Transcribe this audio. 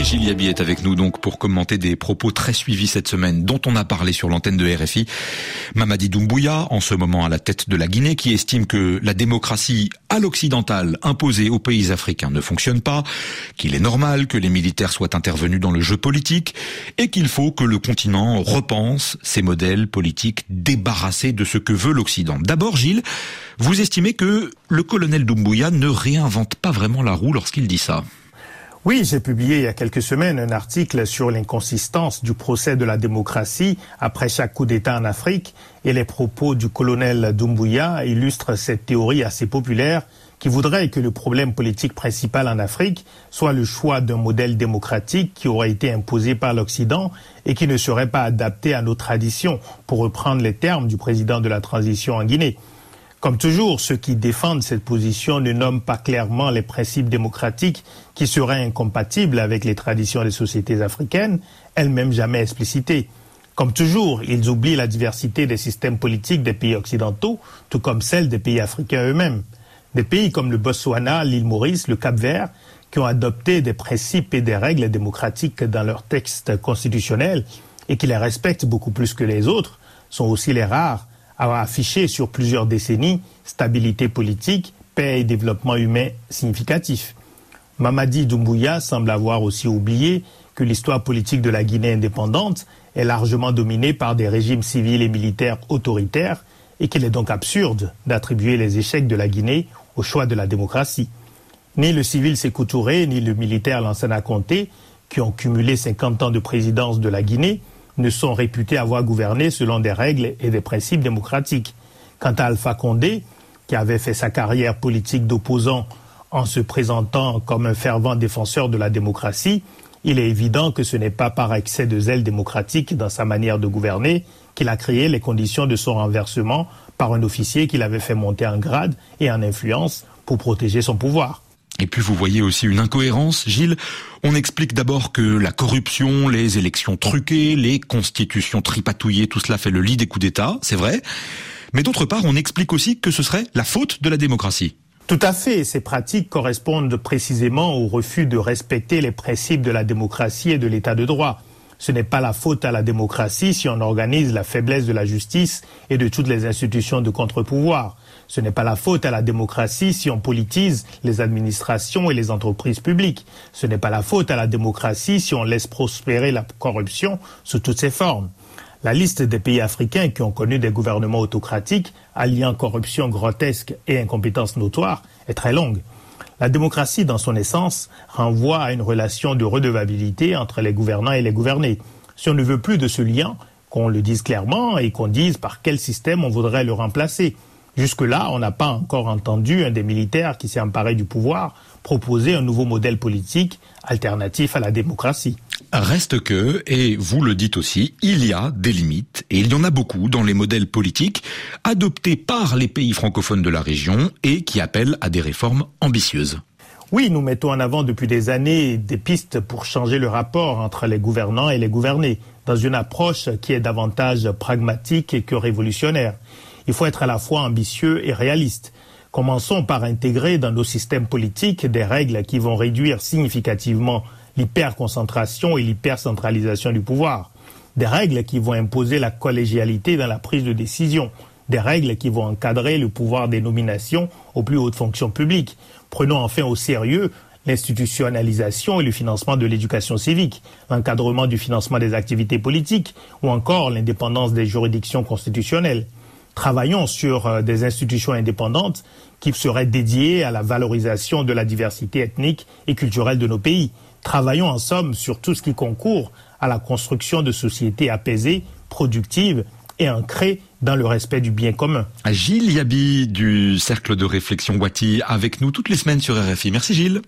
Et Gilles Yabi est avec nous donc pour commenter des propos très suivis cette semaine dont on a parlé sur l'antenne de RFI. Mamadi Doumbouya, en ce moment à la tête de la Guinée, qui estime que la démocratie à l'occidental imposée aux pays africains ne fonctionne pas, qu'il est normal que les militaires soient intervenus dans le jeu politique et qu'il faut que le continent repense ses modèles politiques débarrassés de ce que veut l'Occident. D'abord, Gilles, vous estimez que le colonel Doumbouya ne réinvente pas vraiment la roue lorsqu'il dit ça? Oui, j'ai publié il y a quelques semaines un article sur l'inconsistance du procès de la démocratie après chaque coup d'État en Afrique et les propos du colonel Doumbouya illustrent cette théorie assez populaire qui voudrait que le problème politique principal en Afrique soit le choix d'un modèle démocratique qui aurait été imposé par l'Occident et qui ne serait pas adapté à nos traditions, pour reprendre les termes du président de la transition en Guinée. Comme toujours, ceux qui défendent cette position ne nomment pas clairement les principes démocratiques qui seraient incompatibles avec les traditions des sociétés africaines, elles-mêmes jamais explicitées. Comme toujours, ils oublient la diversité des systèmes politiques des pays occidentaux, tout comme celle des pays africains eux-mêmes. Des pays comme le Botswana, l'île Maurice, le Cap-Vert, qui ont adopté des principes et des règles démocratiques dans leurs textes constitutionnels et qui les respectent beaucoup plus que les autres, sont aussi les rares a affiché sur plusieurs décennies stabilité politique, paix et développement humain significatif. Mamadi Doumbouya semble avoir aussi oublié que l'histoire politique de la Guinée indépendante est largement dominée par des régimes civils et militaires autoritaires et qu'il est donc absurde d'attribuer les échecs de la Guinée au choix de la démocratie. Ni le civil Sékou Touré, ni le militaire Lansana Conté, qui ont cumulé 50 ans de présidence de la Guinée, ne sont réputés avoir gouverné selon des règles et des principes démocratiques. Quant à Alpha Condé, qui avait fait sa carrière politique d'opposant en se présentant comme un fervent défenseur de la démocratie, il est évident que ce n'est pas par excès de zèle démocratique dans sa manière de gouverner qu'il a créé les conditions de son renversement par un officier qu'il avait fait monter en grade et en influence pour protéger son pouvoir. Et puis vous voyez aussi une incohérence, Gilles. On explique d'abord que la corruption, les élections truquées, les constitutions tripatouillées, tout cela fait le lit des coups d'État, c'est vrai. Mais d'autre part, on explique aussi que ce serait la faute de la démocratie. Tout à fait. Ces pratiques correspondent précisément au refus de respecter les principes de la démocratie et de l'état de droit. Ce n'est pas la faute à la démocratie si on organise la faiblesse de la justice et de toutes les institutions de contre-pouvoir. Ce n'est pas la faute à la démocratie si on politise les administrations et les entreprises publiques. Ce n'est pas la faute à la démocratie si on laisse prospérer la corruption sous toutes ses formes. La liste des pays africains qui ont connu des gouvernements autocratiques, alliant corruption grotesque et incompétence notoire, est très longue. La démocratie, dans son essence, renvoie à une relation de redevabilité entre les gouvernants et les gouvernés. Si on ne veut plus de ce lien, qu'on le dise clairement et qu'on dise par quel système on voudrait le remplacer. Jusque-là, on n'a pas encore entendu un des militaires qui s'est emparé du pouvoir proposer un nouveau modèle politique alternatif à la démocratie. Reste que, et vous le dites aussi, il y a des limites, et il y en a beaucoup dans les modèles politiques adoptés par les pays francophones de la région et qui appellent à des réformes ambitieuses. Oui, nous mettons en avant depuis des années des pistes pour changer le rapport entre les gouvernants et les gouvernés, dans une approche qui est davantage pragmatique que révolutionnaire. Il faut être à la fois ambitieux et réaliste. Commençons par intégrer dans nos systèmes politiques des règles qui vont réduire significativement l'hyperconcentration et l'hypercentralisation du pouvoir, des règles qui vont imposer la collégialité dans la prise de décision, des règles qui vont encadrer le pouvoir des nominations aux plus hautes fonctions publiques. Prenons enfin au sérieux l'institutionnalisation et le financement de l'éducation civique, l'encadrement du financement des activités politiques ou encore l'indépendance des juridictions constitutionnelles. Travaillons sur euh, des institutions indépendantes qui seraient dédiées à la valorisation de la diversité ethnique et culturelle de nos pays. Travaillons en somme sur tout ce qui concourt à la construction de sociétés apaisées, productives et ancrées dans le respect du bien commun. Gilles Yabi du Cercle de réflexion Wati avec nous toutes les semaines sur RFI. Merci Gilles.